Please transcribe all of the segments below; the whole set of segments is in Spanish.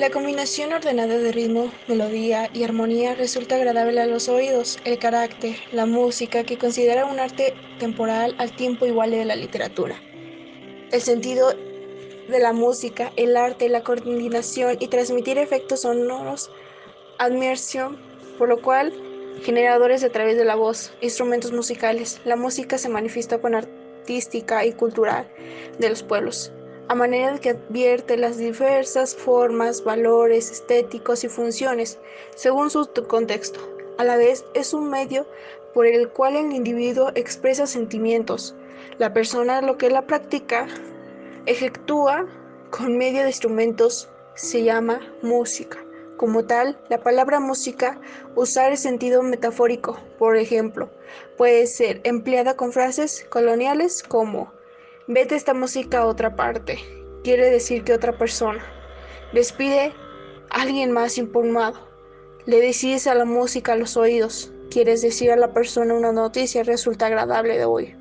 La combinación ordenada de ritmo, melodía y armonía resulta agradable a los oídos. El carácter, la música, que considera un arte temporal al tiempo igual de la literatura. El sentido de la música, el arte, la coordinación y transmitir efectos sonoros, admiración, por lo cual generadores a través de la voz, instrumentos musicales. La música se manifiesta con artística y cultural de los pueblos, a manera de que advierte las diversas formas, valores estéticos y funciones según su contexto. A la vez es un medio por el cual el individuo expresa sentimientos. La persona lo que la practica Ejectúa con medio de instrumentos se llama música. Como tal, la palabra música usar el sentido metafórico, por ejemplo, puede ser empleada con frases coloniales como vete esta música a otra parte, quiere decir que otra persona. Despide a alguien más informado. Le decides a la música a los oídos, quieres decir a la persona una noticia resulta agradable de oír.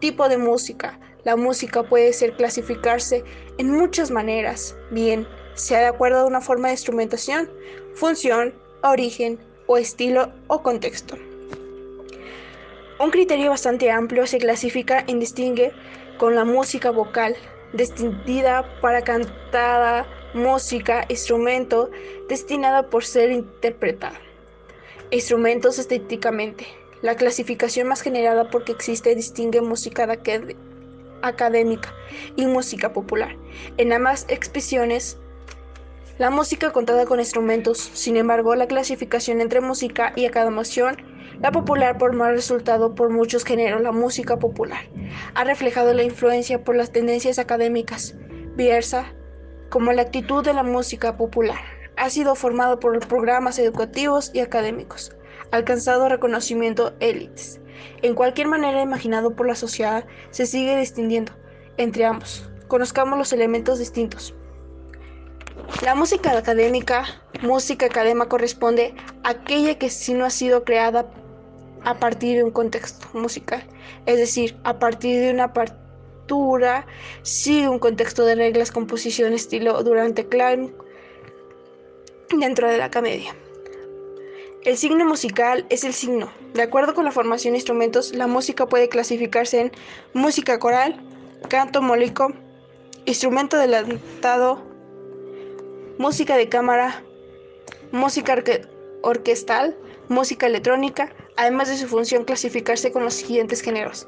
Tipo de música la música puede ser clasificarse en muchas maneras, bien sea de acuerdo a una forma de instrumentación, función, origen o estilo o contexto. Un criterio bastante amplio se clasifica en distingue con la música vocal, destinada para cantada, música, instrumento, destinada por ser interpretada. Instrumentos estéticamente. La clasificación más generada porque existe distingue música académica y música popular. En ambas expresiones, la música contada con instrumentos, sin embargo, la clasificación entre música y academación, la popular por más resultado por muchos géneros, la música popular, ha reflejado la influencia por las tendencias académicas, diversa como la actitud de la música popular. Ha sido formado por programas educativos y académicos, alcanzado reconocimiento élites en cualquier manera imaginado por la sociedad, se sigue distinguiendo entre ambos. Conozcamos los elementos distintos. La música académica, música académica corresponde a aquella que si no ha sido creada a partir de un contexto musical, es decir, a partir de una partitura, sigue un contexto de reglas, composición, estilo durante clan dentro de la comedia. El signo musical es el signo. De acuerdo con la formación de instrumentos, la música puede clasificarse en música coral, canto molico, instrumento adelantado, música de cámara, música orquestal, música electrónica, además de su función clasificarse con los siguientes géneros.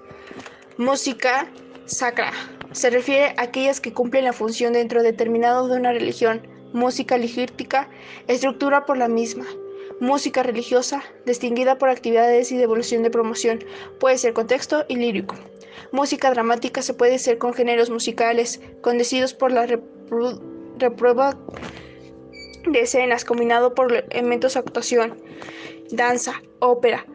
Música sacra. Se refiere a aquellas que cumplen la función dentro determinado de una religión. Música litúrgica, estructura por la misma música religiosa, distinguida por actividades y devolución de promoción, puede ser contexto y lírico. Música dramática se puede ser con géneros musicales, condecidos por la reprueba de escenas, combinado por elementos de actuación, danza, ópera,